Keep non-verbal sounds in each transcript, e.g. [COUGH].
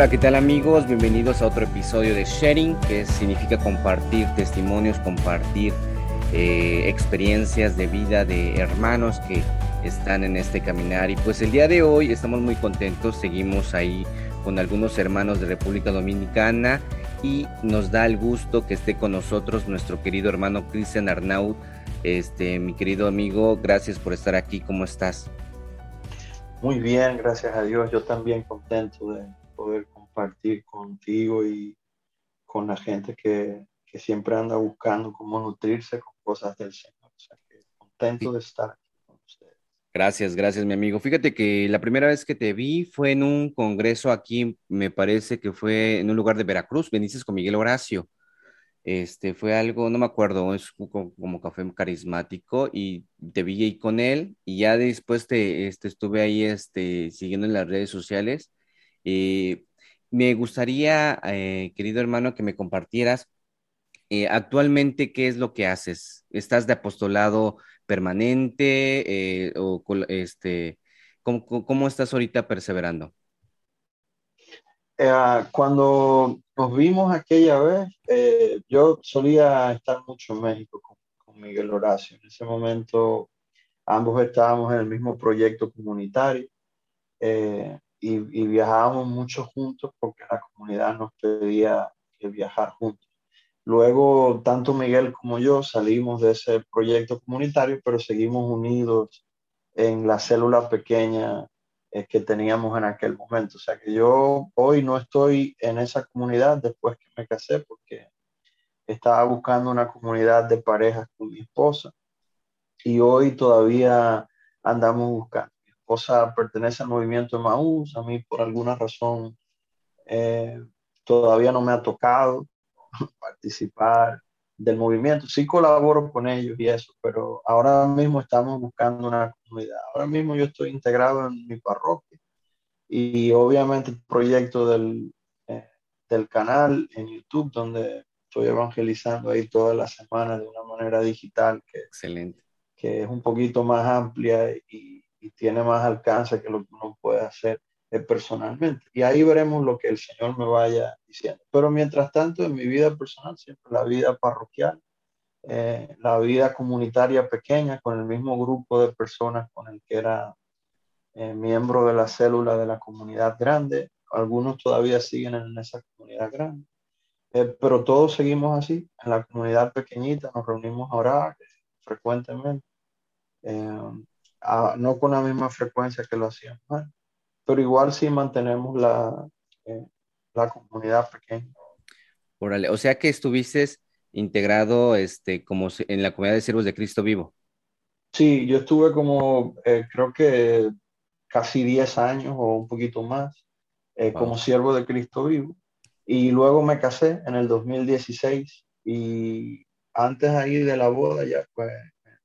Hola, ¿qué tal amigos? Bienvenidos a otro episodio de Sharing, que significa compartir testimonios, compartir eh, experiencias de vida de hermanos que están en este caminar. Y pues el día de hoy estamos muy contentos, seguimos ahí con algunos hermanos de República Dominicana y nos da el gusto que esté con nosotros nuestro querido hermano Cristian Arnaud. Este, mi querido amigo, gracias por estar aquí. ¿Cómo estás? Muy bien, gracias a Dios. Yo también contento de poder compartir contigo y con la gente que, que siempre anda buscando cómo nutrirse con cosas del Señor. O sea, que contento de estar aquí con ustedes. Gracias, gracias, mi amigo. Fíjate que la primera vez que te vi fue en un congreso aquí, me parece que fue en un lugar de Veracruz, Benítez con Miguel Horacio. Este fue algo, no me acuerdo, es como, como café carismático y te vi ahí con él y ya después te este, estuve ahí este, siguiendo en las redes sociales eh, me gustaría, eh, querido hermano, que me compartieras eh, actualmente qué es lo que haces. ¿Estás de apostolado permanente o este, ¿cómo, estás ahorita perseverando? cuando nos vimos aquella vez, yo solía estar mucho en México con, Miguel Horacio. En ese momento ambos estábamos en el mismo proyecto comunitario. Eh, y, viajábamos mucho juntos porque la comunidad nos pedía que viajar juntos. Luego, tanto Miguel como yo salimos de ese proyecto comunitario, pero seguimos unidos en la célula pequeña eh, que teníamos en aquel momento. O sea que yo hoy no estoy en esa comunidad después que me casé porque estaba buscando una comunidad de parejas con mi esposa y hoy todavía andamos buscando esposa pertenece al movimiento de Maús, a mí por alguna razón eh, todavía no me ha tocado [LAUGHS] participar del movimiento. Sí colaboro con ellos y eso, pero ahora mismo estamos buscando una comunidad. Ahora mismo yo estoy integrado en mi parroquia y obviamente el proyecto del, eh, del canal en YouTube donde estoy evangelizando ahí todas las semanas de una manera digital que, Excelente. que es un poquito más amplia y, y tiene más alcance que lo que uno puede hacer eh, personalmente. Y ahí veremos lo que el Señor me vaya diciendo. Pero mientras tanto, en mi vida personal, siempre la vida parroquial, eh, la vida comunitaria pequeña, con el mismo grupo de personas con el que era eh, miembro de la célula de la comunidad grande. Algunos todavía siguen en esa comunidad grande. pero todos seguimos así, en la comunidad pequeñita, nos reunimos a orar frecuentemente no con la misma frecuencia que lo hacíamos pero igual sí mantenemos la, eh, la comunidad pequeña. Órale, o sea que estuviste integrado este, como en la comunidad de siervos de Cristo vivo. Sí, yo estuve como, eh, creo que casi 10 años o un poquito más eh, como siervo de Cristo vivo. Y luego me casé en el 2016 y antes ahí de la boda ya, pues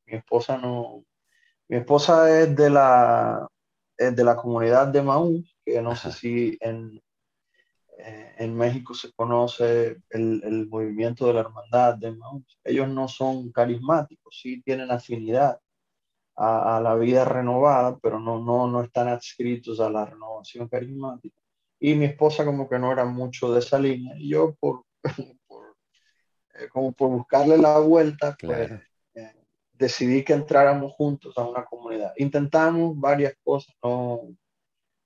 mi esposa no, mi esposa es de la, de la comunidad de Maús, que no sé si en, eh, en México se conoce el, el, movimiento de la hermandad de Maús. Ellos no son carismáticos, sí tienen afinidad a, a, la vida renovada, pero no, no, no están adscritos a la renovación carismática. Y mi esposa como que no era mucho de esa línea. Y yo por, [LAUGHS] por eh, como por buscarle la vuelta, pues, decidí que entráramos juntos a una comunidad. Intentamos varias cosas, no,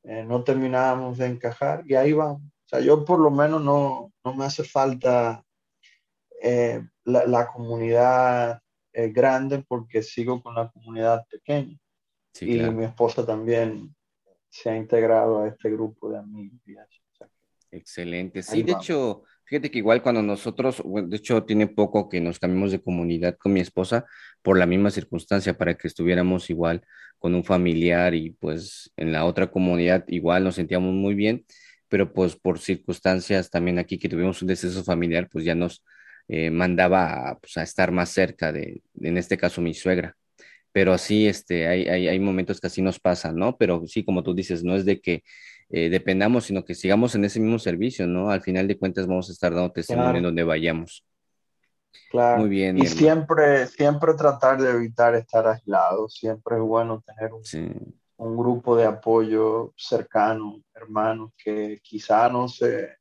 eh, no terminábamos de encajar y ahí vamos. O sea, yo por lo menos no, no me hace falta eh, la, la, comunidad eh, grande porque sigo con la comunidad pequeña. y mi esposa también se ha integrado a este grupo de amigos. Excelente. Sí, de hecho, Fíjate que igual cuando nosotros, de hecho tiene poco que nos cambiamos de comunidad con mi esposa por la misma circunstancia, para que estuviéramos igual con un familiar y pues en la otra comunidad igual nos sentíamos muy bien, pero pues por circunstancias también aquí que tuvimos un deceso familiar, pues ya nos eh, mandaba a, pues, a estar más cerca de, en este caso, mi suegra. Pero así, este, hay, hay, hay momentos que así nos pasan, ¿no? Pero sí, como tú dices, no es de que eh, dependamos, sino que sigamos en ese mismo servicio, ¿no? Al final de cuentas vamos a estar dando testimonio en donde vayamos. Claro. Muy bien. Y siempre, siempre tratar de evitar estar aislado. Siempre es bueno tener un, un grupo de apoyo cercano, hermanos, que quizá no se,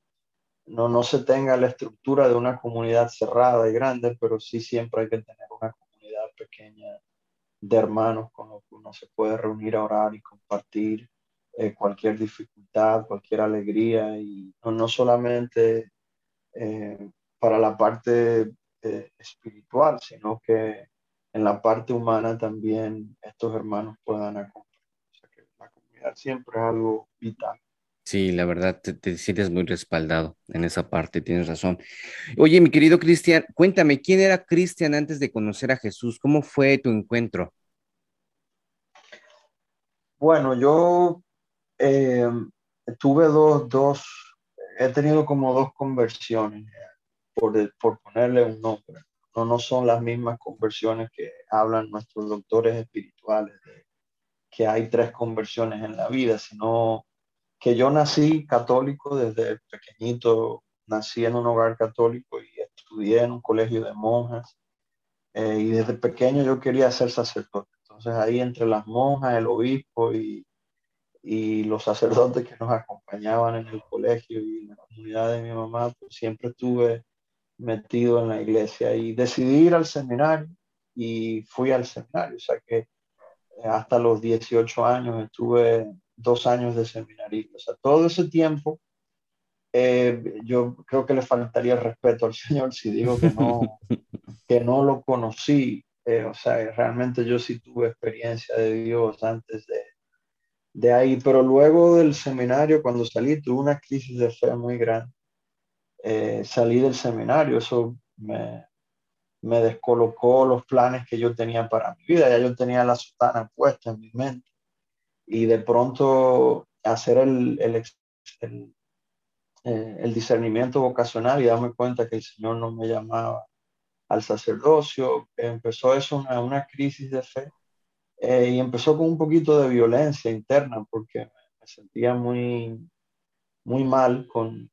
no, no se tenga la estructura de una comunidad cerrada y grande, pero sí siempre hay que tener una comunidad pequeña de hermanos con los que uno se puede reunir a orar y compartir eh, cualquier dificultad, cualquier alegría, y no, solamente eh, para la parte espiritual, sino que en la parte humana también estos hermanos puedan acompañar. O sea que la comunidad siempre es algo vital. Sí, la verdad, te, te, sientes muy respaldado en esa parte, tienes razón. Oye, mi querido Cristian, cuéntame, ¿quién era Cristian antes de conocer a Jesús? ¿Cómo fue tu encuentro? Bueno, yo eh, tuve dos, dos, he tenido como dos conversiones, por, por ponerle un nombre. No, no son las mismas conversiones que hablan nuestros doctores espirituales, que hay tres conversiones en la vida, sino que yo nací católico desde pequeñito, nací en un hogar católico y estudié en un colegio de monjas. Eh, y desde pequeño yo quería ser sacerdote. Entonces ahí entre las monjas, el obispo y, y los sacerdotes que nos acompañaban en el colegio y en la comunidad de mi mamá, pues siempre estuve metido en la iglesia y decidí ir al seminario y fui al seminario. O sea que eh, hasta los 18 años estuve dos años de seminario. O sea, todo ese tiempo eh, yo creo que le faltaría respeto al [LAUGHS] Señor si digo que no, que no lo conocí. Eh, o sea, realmente yo sí tuve experiencia de Dios antes de, de ahí, pero luego del seminario, cuando salí, tuve una crisis de fe muy grande. Eh, salí del seminario, eso me, me descolocó los planes que yo tenía para mi vida, ya yo tenía la sotana puesta en mi mente. Y de pronto hacer el, el, el, eh, el discernimiento vocacional y darme cuenta que el Señor no me llamaba al sacerdocio, empezó eso una, una crisis de fe eh, y empezó con un poquito de violencia interna porque me sentía muy, muy mal con,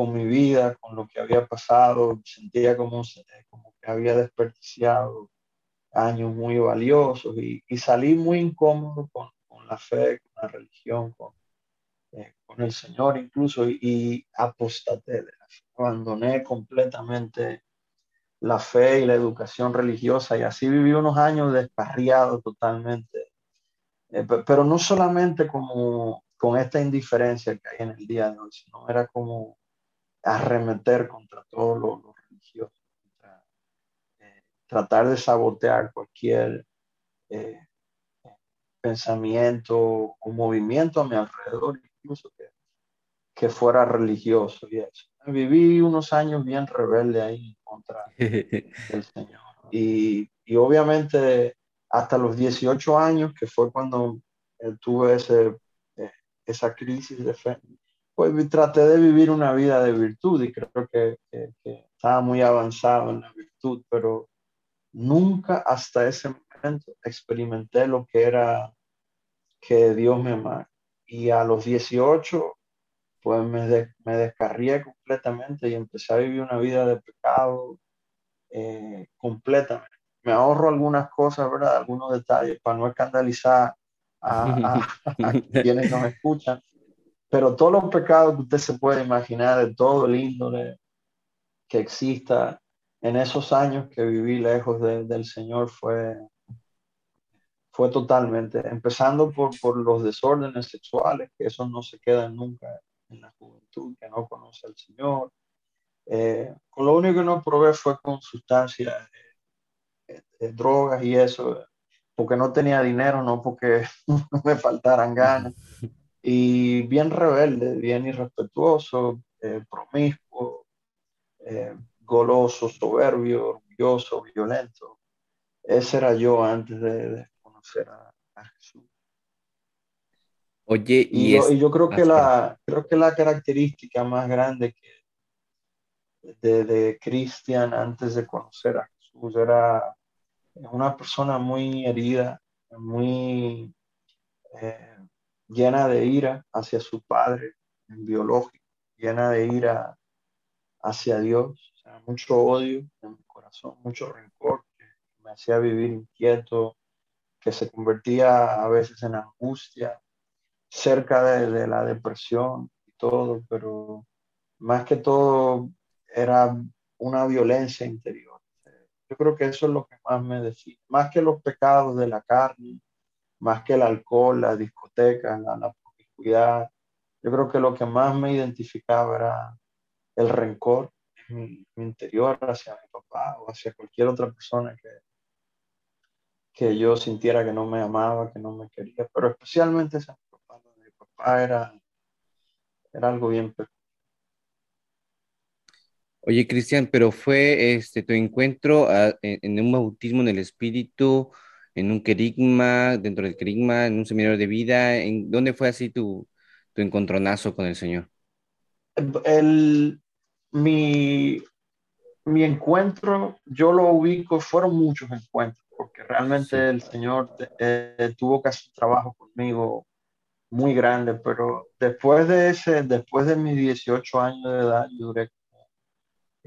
con mi vida, con lo que había pasado, sentía como, como que había desperdiciado años muy valiosos y, y salí muy incómodo con, con, la fe, con la religión, con, eh, con el Señor incluso y, y apostaté, abandoné completamente la fe y la educación religiosa y así viví unos años descarriado totalmente. Eh, pero no solamente como con esta indiferencia que hay en el día de hoy, sino era como arremeter contra todo lo, religioso, eh, tratar de sabotear cualquier eh, pensamiento o movimiento a mi alrededor, incluso que, que fuera religioso y eso viví unos años bien rebelde ahí contra [LAUGHS] el Señor. Y, y, obviamente hasta los 18 años, que fue cuando eh, tuve ese, eh, esa crisis de fe, pues traté de vivir una vida de virtud y creo que, que, estaba muy avanzado en la virtud, pero nunca hasta ese momento experimenté lo que era que Dios me amara. Y a los 18 pues me, me descarrié completamente y empecé a vivir una vida de pecado eh, completamente. Me ahorro algunas cosas, ¿verdad? Algunos detalles para no escandalizar a, [LAUGHS] quienes nos escuchan. Pero todos los pecados que usted se puede imaginar, de todo el índole que exista en esos años que viví lejos del Señor, fue, fue totalmente, empezando por, por los desórdenes sexuales, que eso no se quedan nunca en la juventud que no conoce al Señor. Eh, con lo único que no probé fue con sustancias, drogas y eso, porque no tenía dinero, no porque [LAUGHS] me faltaran ganas. Y bien rebelde, bien irrespetuoso, eh, promiscuo, eh, goloso, soberbio, orgulloso, violento. Ese era yo antes de, conocer a Jesús. Oye, y, yo, creo que, la, creo que la característica más grande que de, de Cristian antes de conocer a Jesús era una persona muy herida, muy eh, llena de ira hacia su padre biológico, llena de ira hacia Dios, mucho odio en mi corazón, mucho rencor que me hacía vivir inquieto, que se convertía a veces en angustia, cerca de, la depresión y todo, pero más que todo era una violencia interior. Yo creo que eso es lo que más me define, más que los pecados de la carne, más que el alcohol, la discoteca, la, la promiscuidad. Yo creo que lo que más me identificaba era el rencor en mi, interior hacia mi papá o hacia cualquier otra persona que, que yo sintiera que no me amaba, que no me quería, pero especialmente esa papá, mi papá era, era algo bien Oye, Cristian, pero fue este tu encuentro ah, en, un bautismo en el Espíritu, en un querigma, dentro del querigma, en un seminario de vida, ¿en dónde fue así tu, tu encontronazo con el Señor? El, mi, mi encuentro, yo lo ubico, fueron muchos encuentros, porque realmente el Señor eh, tuvo casi un trabajo conmigo muy grande, pero después de ese, después de mis 18 años de edad, yo duré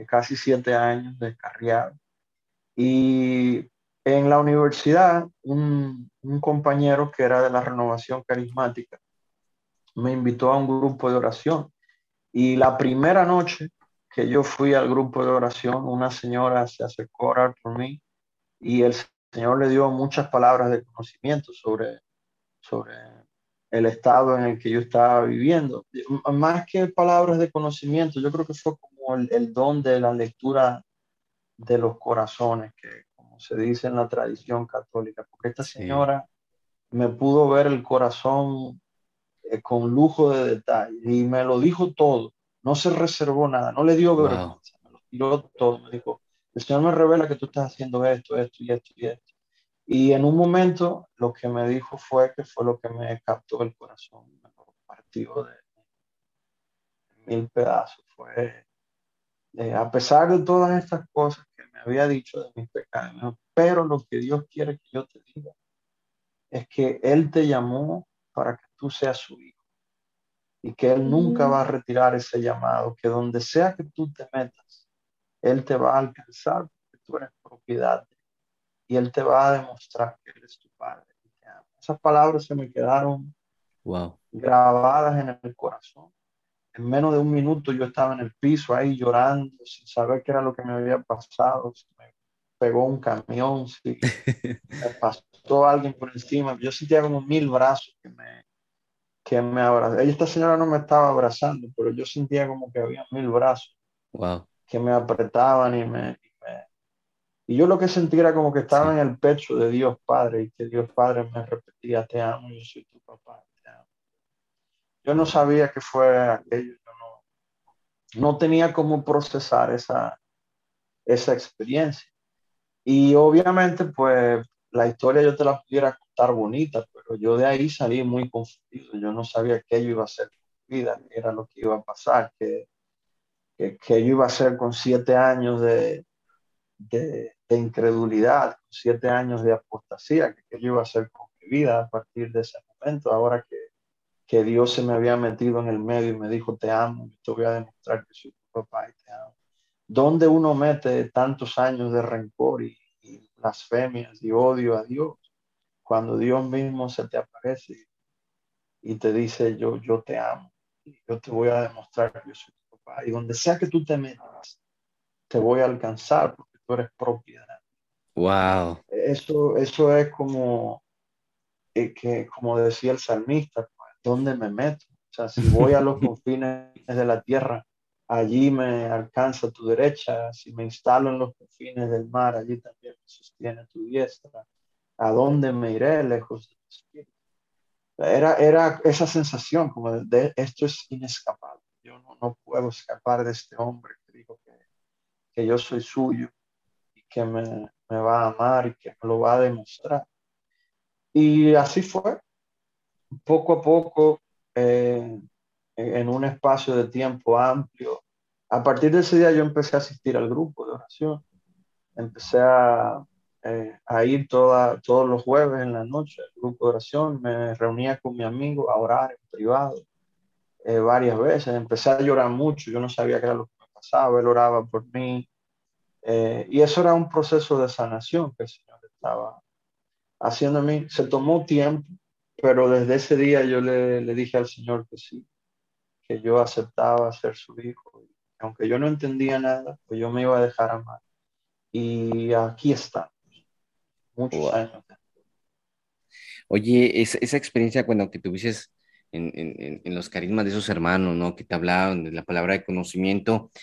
casi 7 años de carrera. Y en la universidad, un, compañero que era de la renovación carismática me invitó a un grupo de oración. Y la primera noche que yo fui al grupo de oración, una señora se acercó a orar por mí y el Señor le dio muchas palabras de conocimiento sobre, sobre el estado en el que yo estaba viviendo. Más que palabras de conocimiento, yo creo que fue como el, don de la lectura de los corazones, que se dice en la tradición católica, porque esta señora me pudo ver el corazón eh, con lujo de detalle y me lo dijo todo no se reservó nada, no le dio vergüenza, me lo tiró todo, me dijo, el Señor me revela que tú estás haciendo esto, esto y esto y esto. Y en un momento lo que me dijo fue que fue lo que me captó el corazón, me partió de mil pedazos. Fue, eh, a pesar de todas estas cosas me había dicho de mis pecados, pero lo que Dios quiere que yo te diga es que Él te llamó para que tú seas su hijo y que Él nunca va a retirar ese llamado, que donde sea que tú te metas, Él te va a alcanzar porque tú eres propiedad y Él te va a demostrar que Él es tu Padre. Esas palabras se me quedaron grabadas en el corazón. En menos de un minuto yo estaba en el piso ahí llorando, sin saber qué era lo que me había pasado. me pegó un camión, sí. me [LAUGHS] pasó alguien por encima. Yo sentía como mil brazos que me, que me abrazaba. Esta señora no me estaba abrazando, pero yo sentía como que había mil brazos que me apretaban y me, y yo lo que sentía era como que estaba en el pecho de Dios Padre y que Dios Padre me repetía, te amo, yo soy tu papá. Yo no sabía que fue aquello, yo no, no tenía cómo procesar esa, esa experiencia. Y obviamente, pues, la historia yo te la pudiera contar bonita, pero yo de ahí salí muy confundido. Yo no sabía qué yo iba a hacer con mi vida, qué era lo que iba a pasar, qué, qué, yo iba a hacer con siete años de, de, incredulidad, con siete años de apostasía, qué yo iba a hacer con mi vida a partir de ese momento, ahora que, Dios se me había metido en el medio y me dijo, te amo, te voy a demostrar que soy tu papá y te amo. ¿Dónde uno mete tantos años de rencor y, y blasfemias y odio a Dios? cuando Dios mismo se te aparece y te dice, yo, yo te amo, yo te voy a demostrar que yo soy tu papá, y donde sea que tú te metas, te voy a alcanzar porque tú eres propiedad. Wow. Eso, eso es como, eh, que, como decía el salmista, ¿dónde me meto? O sea, si voy a los [LAUGHS] confines de la tierra, allí me alcanza tu derecha, si me instalo en los confines del mar, allí también me sostiene tu diestra. ¿A dónde me iré lejos de espíritu? Era, era esa sensación como de, esto es inescapable. Yo no, no, puedo escapar de este hombre que dijo que, que yo soy suyo y que me, me, va a amar y que me lo va a demostrar. Y así fue. Poco a poco, eh, en un espacio de tiempo amplio, a partir de ese día yo empecé a asistir al grupo de oración. Empecé a, eh, a ir toda, todos los jueves en la noche al grupo de oración, me reunía con mi amigo a orar en privado eh, varias veces, empecé a llorar mucho, yo no sabía qué era lo que me pasaba, él oraba por mí, y eso era un proceso de sanación que el Señor estaba haciendo a mí. Se tomó tiempo, pero desde ese día yo le, le dije al Señor que sí, que yo aceptaba ser su hijo. Aunque yo no entendía nada, pues yo me iba a dejar amar. Y aquí está, muchos años. Oye, esa, esa experiencia cuando que tuviste en, en, en, los carismas de esos hermanos, ¿no? Que te hablaban de la palabra de conocimiento.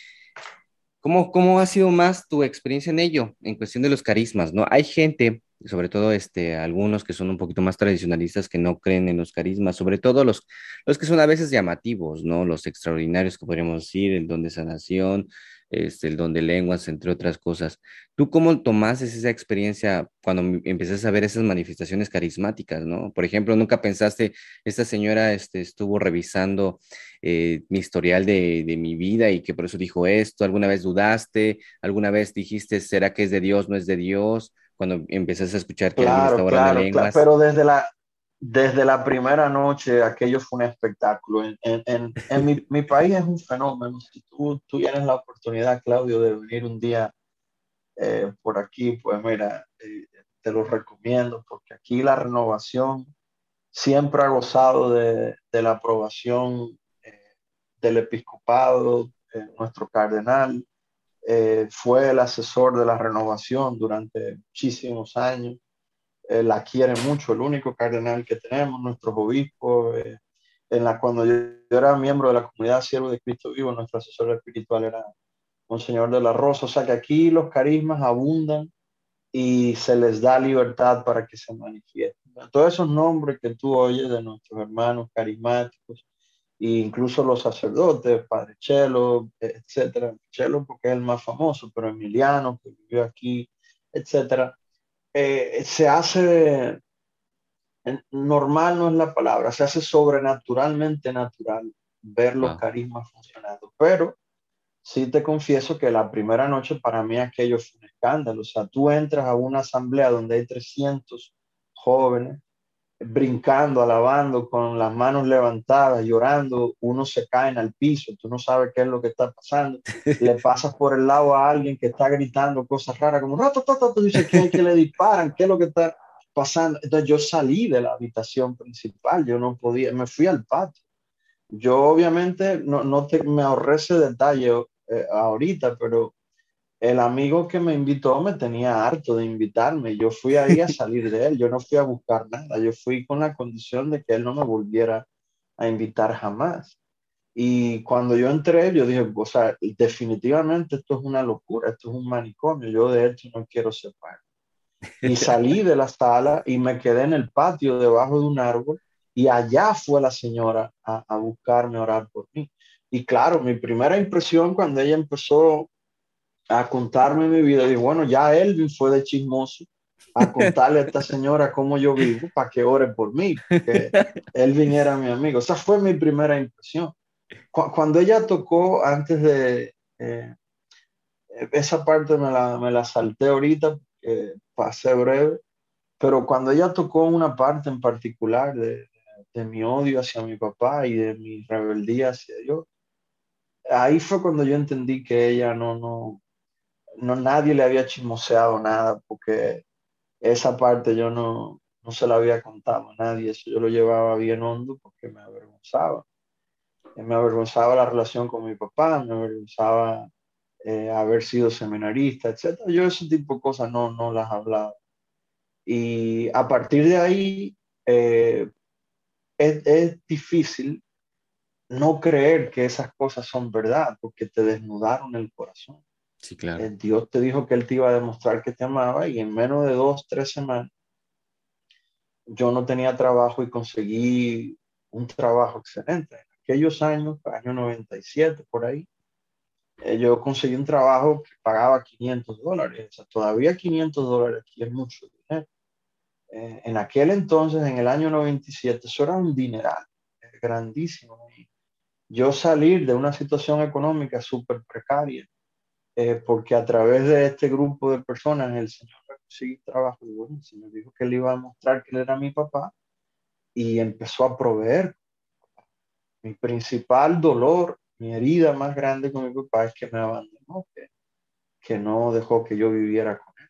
¿Cómo, ¿Cómo ha sido más tu experiencia en ello, en cuestión de los carismas, ¿no? Hay gente sobre todo este, algunos que son un poquito más tradicionalistas que no creen en los carismas, sobre todo los, los que son a veces llamativos, ¿no? Los extraordinarios que podríamos decir, el don de sanación, este, el don de lenguas, entre otras cosas. ¿Tú cómo tomaste esa experiencia cuando empezaste a ver esas manifestaciones carismáticas, ¿no? Por ejemplo, ¿nunca pensaste, esta señora este, estuvo revisando eh, mi historial de, de mi vida y que por eso dijo esto? ¿Alguna vez dudaste? ¿Alguna vez dijiste, ¿será que es de Dios, no es de Dios? Cuando empezaste a escuchar que claro, alguien claro, lenguas. pero desde la, desde la primera noche aquello fue un espectáculo. En, en, en mi, mi, país es un fenómeno. Si tú, tú tienes la oportunidad, Claudio, de venir un día eh, por aquí, pues mira, eh, te lo recomiendo porque aquí la renovación siempre ha gozado de, de la aprobación eh, del episcopado, nuestro cardenal, eh, fue el asesor de la renovación durante muchísimos años. Eh, la quiere mucho, el único cardenal que tenemos, nuestro obispo. Eh, en la, cuando yo, era miembro de la comunidad Siervo de Cristo Vivo, nuestro asesor espiritual era Monseñor de la Rosa. O sea que aquí los carismas abundan y se les da libertad para que se manifiesten. Todos esos nombres que tú oyes de nuestros hermanos carismáticos, incluso los sacerdotes, Padre Chelo, etcétera, Chelo porque es el más famoso, pero Emiliano, que vivió aquí, etcétera, eh, se hace, normal no es la palabra, se hace sobrenaturalmente natural ver los ah. carismas funcionando, pero sí te confieso que la primera noche para mí aquello fue un escándalo, o sea, tú entras a una asamblea donde hay 300 jóvenes, brincando, alabando, con las manos levantadas, llorando, uno se cae al piso, tú no sabes qué es lo que está pasando, [LAUGHS] le pasas por el lado a alguien que está gritando cosas raras, como, tú dices que, que le disparan, qué es lo que está pasando. Entonces yo salí de la habitación principal, yo no podía, me fui al patio. Yo obviamente no, no te, me ahorré ese detalle eh, ahorita, pero el amigo que me invitó me tenía harto de invitarme. Yo fui ahí a [LAUGHS] salir de él. Yo no fui a buscar nada. Yo fui con la condición de que él no me volviera a invitar jamás. Y cuando yo entré, yo dije, o sea, definitivamente esto es una locura, esto es un manicomio. Yo de hecho no quiero separar. Y [LAUGHS] salí de la sala y me quedé en el patio debajo de un árbol y allá fue la señora a, a buscarme, a orar por mí. Y claro, mi primera impresión cuando ella empezó a contarme mi vida. Y bueno, ya Elvin fue de chismoso a contarle a esta señora cómo yo vivo para que ore por mí, porque Elvin era mi amigo. Esa fue mi primera impresión. Cuando ella tocó, antes de... Eh, esa parte me la, me la salté ahorita, porque pasé breve, pero cuando ella tocó una parte en particular de, de mi odio hacia mi papá y de mi rebeldía hacia Dios, ahí fue cuando yo entendí que ella no, no, no nadie le había chismoseado nada porque esa parte yo no, no se la había contado a nadie, eso yo lo llevaba bien hondo porque me avergonzaba. Me avergonzaba la relación con mi papá, me avergonzaba eh, haber sido seminarista, etc. Yo ese tipo de cosas no, no las hablaba. Y a partir de ahí eh, es, es difícil no creer que esas cosas son verdad porque te desnudaron el corazón. Sí, claro. Eh, Dios te dijo que Él te iba a demostrar que te amaba y en menos de dos, tres semanas yo no tenía trabajo y conseguí un trabajo excelente. En aquellos años, año 97, por ahí, eh, yo conseguí un trabajo que pagaba 500 dólares. O sea, todavía 500 dólares aquí es mucho dinero. Eh, en aquel entonces, en el año 97, eso era un dineral, grandísimo. yo salir de una situación económica súper precaria eh, porque a través de este grupo de personas el Señor conseguí trabajo. Y bueno, el Señor dijo que le iba a mostrar que él era mi papá y empezó a proveer. Mi principal dolor, mi herida más grande con mi papá es que me abandonó, que, no dejó que yo viviera con él,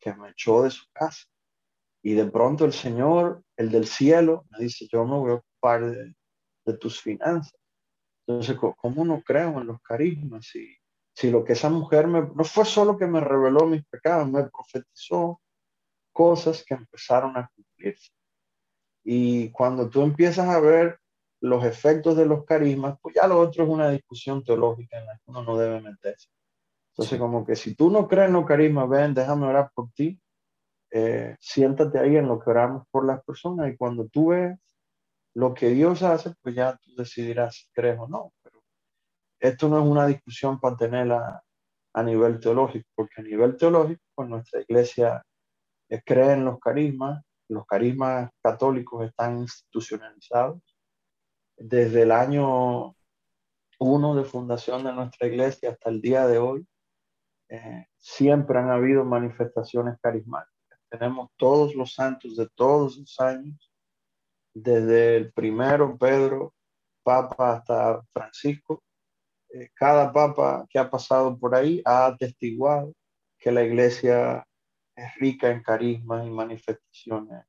que me echó de su casa. Y de pronto el Señor, el del cielo, me dice, yo no voy a ocupar de, de tus finanzas. Entonces, ¿cómo no creo en los carismas? Si, si lo que esa mujer me, no fue solo que me reveló mis pecados, me profetizó cosas que empezaron a cumplirse. Y cuando tú empiezas a ver los efectos de los carismas, pues ya lo otro es una discusión teológica en la que uno no debe meterse. Entonces, como que si tú no crees en los carismas, ven, déjame orar por ti, eh, siéntate ahí en lo que oramos por las personas y cuando tú ves lo que Dios hace, pues ya tú decidirás si crees o no. Esto no es una discusión para tenerla a nivel teológico, porque a nivel teológico, pues nuestra iglesia cree en los carismas, los carismas católicos están institucionalizados. Desde el año 1 de fundación de nuestra iglesia hasta el día de hoy, eh, siempre han habido manifestaciones carismáticas. Tenemos todos los santos de todos los años, desde el primero Pedro, Papa, hasta Francisco. Eh, cada papa que ha pasado por ahí ha atestiguado que la iglesia es rica en carismas y manifestaciones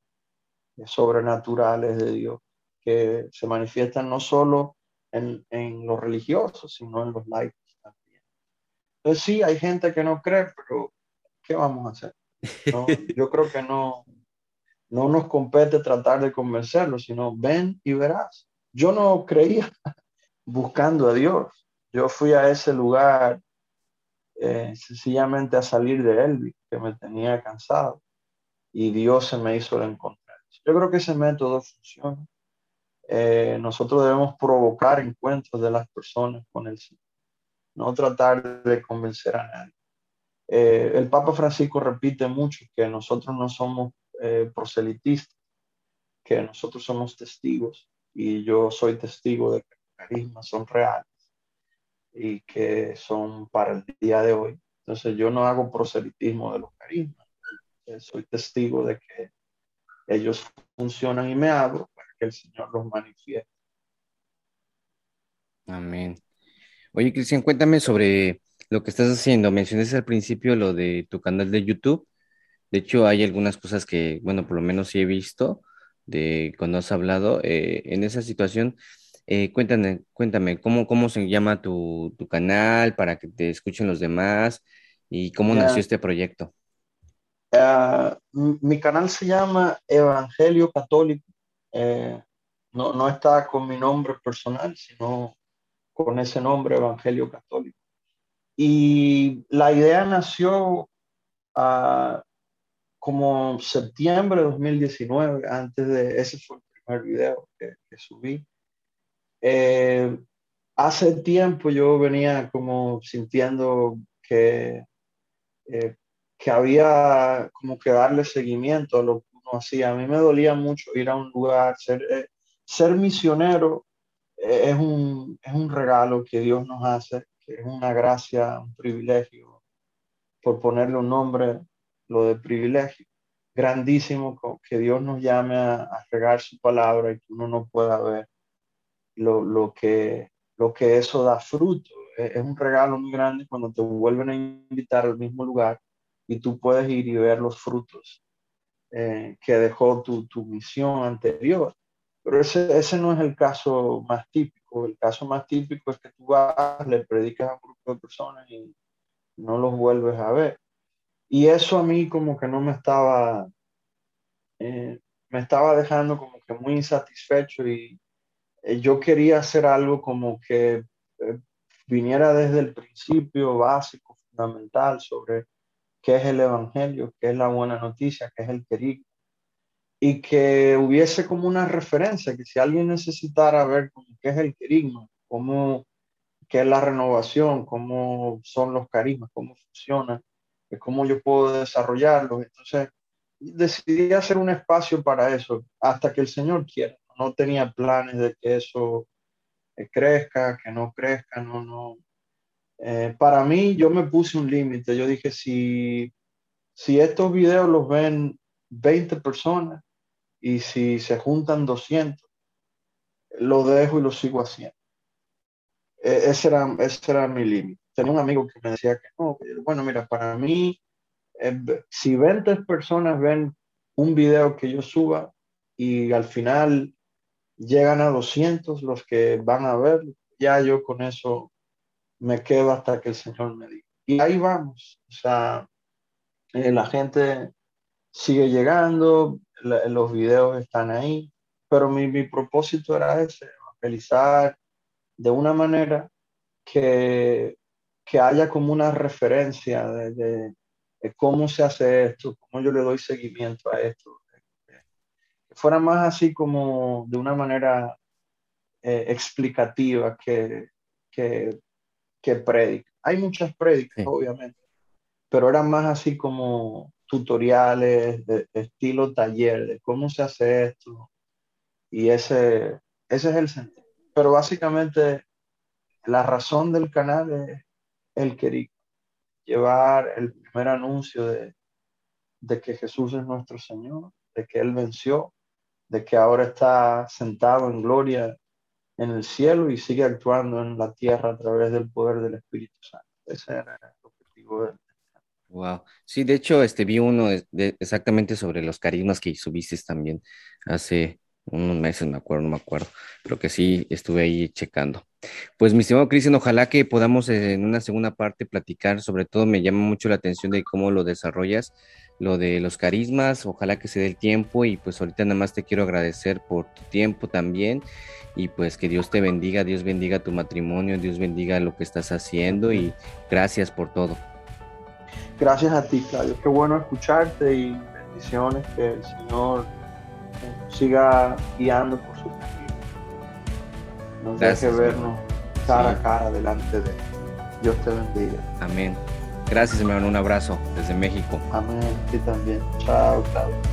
sobrenaturales de Dios que se manifiestan no solo en, en los religiosos, sino en los laicos también. Entonces sí, hay gente que no cree, pero ¿qué vamos a hacer? [LAUGHS] yo creo que no, no nos compete tratar de convencerlo, sino ven y verás. Yo no creía [LAUGHS] buscando a Dios. Yo fui a ese lugar eh, sencillamente a salir de él, que me tenía cansado. Y Dios se me hizo encontrar. Yo creo que ese método funciona. Eh, nosotros debemos provocar encuentros de las personas con el Señor, no tratar de convencer a nadie. Eh, el Papa Francisco repite mucho que nosotros no somos proselitistas, que nosotros somos testigos y yo soy testigo de que los carismas son reales y que son para el día de hoy. Entonces yo no hago proselitismo de los carismas, soy testigo de que ellos funcionan y me abro para que el Señor los manifieste. Amén. Oye, Cristian, cuéntame sobre lo que estás haciendo. Mencionaste al principio lo de tu canal de YouTube. De hecho, hay algunas cosas que, bueno, por lo menos sí he visto de cuando has hablado. Eh, en esa situación, eh, cuéntame, cuéntame, ¿cómo, cómo se llama tu, canal para que te escuchen los demás y cómo nació este proyecto? Ah, mi canal se llama Evangelio Católico. Eh, no, no está con mi nombre personal, sino con ese nombre, Evangelio Católico. Y la idea nació uh, como septiembre de 2019, antes de, ese fue el primer video que subí. Eh, hace tiempo yo venía como sintiendo que, eh, que había como que darle seguimiento a lo que uno hacía. A mí me dolía mucho ir a un lugar, ser, eh, ser misionero es, un, es un regalo que Dios nos hace, que es una gracia, un privilegio, por ponerle un nombre, lo de privilegio grandísimo que Dios nos llame a, a regar su palabra y que uno no pueda ver lo, que, lo que eso da fruto. Es, un regalo muy grande cuando te vuelven a invitar al mismo lugar y tú puedes ir y ver los frutos eh, que dejó tu, tu, misión anterior. Pero ese, ese no es el caso más típico. El caso más típico es que tú vas, le predicas a un grupo de personas y no los vuelves a ver. Y eso a mí como que no me estaba, eh, me estaba dejando como que muy insatisfecho y, yo quería hacer algo como que eh, viniera desde el principio básico, fundamental, sobre qué es el Evangelio, qué es la buena noticia, qué es el querido, y que hubiese como una referencia, que si alguien necesitara ver qué es el querigma, cómo, qué es la renovación, cómo son los carismas, cómo funcionan, cómo yo puedo desarrollarlos. Entonces, decidí hacer un espacio para eso, hasta que el Señor quiera no tenía planes de que eso eh, crezca, que no crezca, no, no. Eh, para mí, yo me puse un límite. Yo dije, si, si estos videos los ven 20 personas y si se juntan 200, lo dejo y lo sigo haciendo. E, ese, era, ese era mi límite. Tenía un amigo que me decía que no. Bueno, mira, para mí, eh, si 20 personas ven un video que yo suba y al final llegan a 200 los que van a ver, ya yo con eso me quedo hasta que el Señor me diga. Y ahí vamos, o sea, eh, la gente sigue llegando, los videos están ahí, pero mi, mi propósito era ese, evangelizar de una manera que, que haya como una referencia de, cómo se hace esto, cómo yo le doy seguimiento a esto. Fuera más así como de una manera eh, explicativa que, que, que prédica. Hay muchas prédicas, obviamente, pero eran más así como tutoriales de, estilo taller, de cómo se hace esto. Y ese, ese es el sentido. Pero básicamente la razón del canal es el querer llevar el primer anuncio de, de que Jesús es nuestro Señor, de que Él venció, de que ahora está sentado en gloria en el cielo y sigue actuando en la tierra a través del poder del Espíritu Santo. Ese era el objetivo de, Wow. Sí, de hecho, este vi uno de, exactamente sobre los carismas que subiste también hace unos meses, me acuerdo, no me acuerdo, pero que sí estuve ahí checando. Pues mi estimado Cristian, ojalá que podamos en una segunda parte platicar, sobre todo me llama mucho la atención de cómo lo desarrollas, lo de los carismas, ojalá que se dé el tiempo y pues ahorita nada más te quiero agradecer por tu tiempo también y pues que Dios te bendiga, Dios bendiga tu matrimonio, Dios bendiga lo que estás haciendo y gracias por todo. Gracias a ti, Claudio. Qué bueno escucharte y bendiciones que el Señor eh, siga guiando por su camino. Nos deje vernos cara a cara delante de Dios te bendiga. Amén. Gracias, hermano. Un abrazo desde México. Amén. Y también. Chao, Claudio.